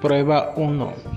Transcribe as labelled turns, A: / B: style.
A: Prueba 1.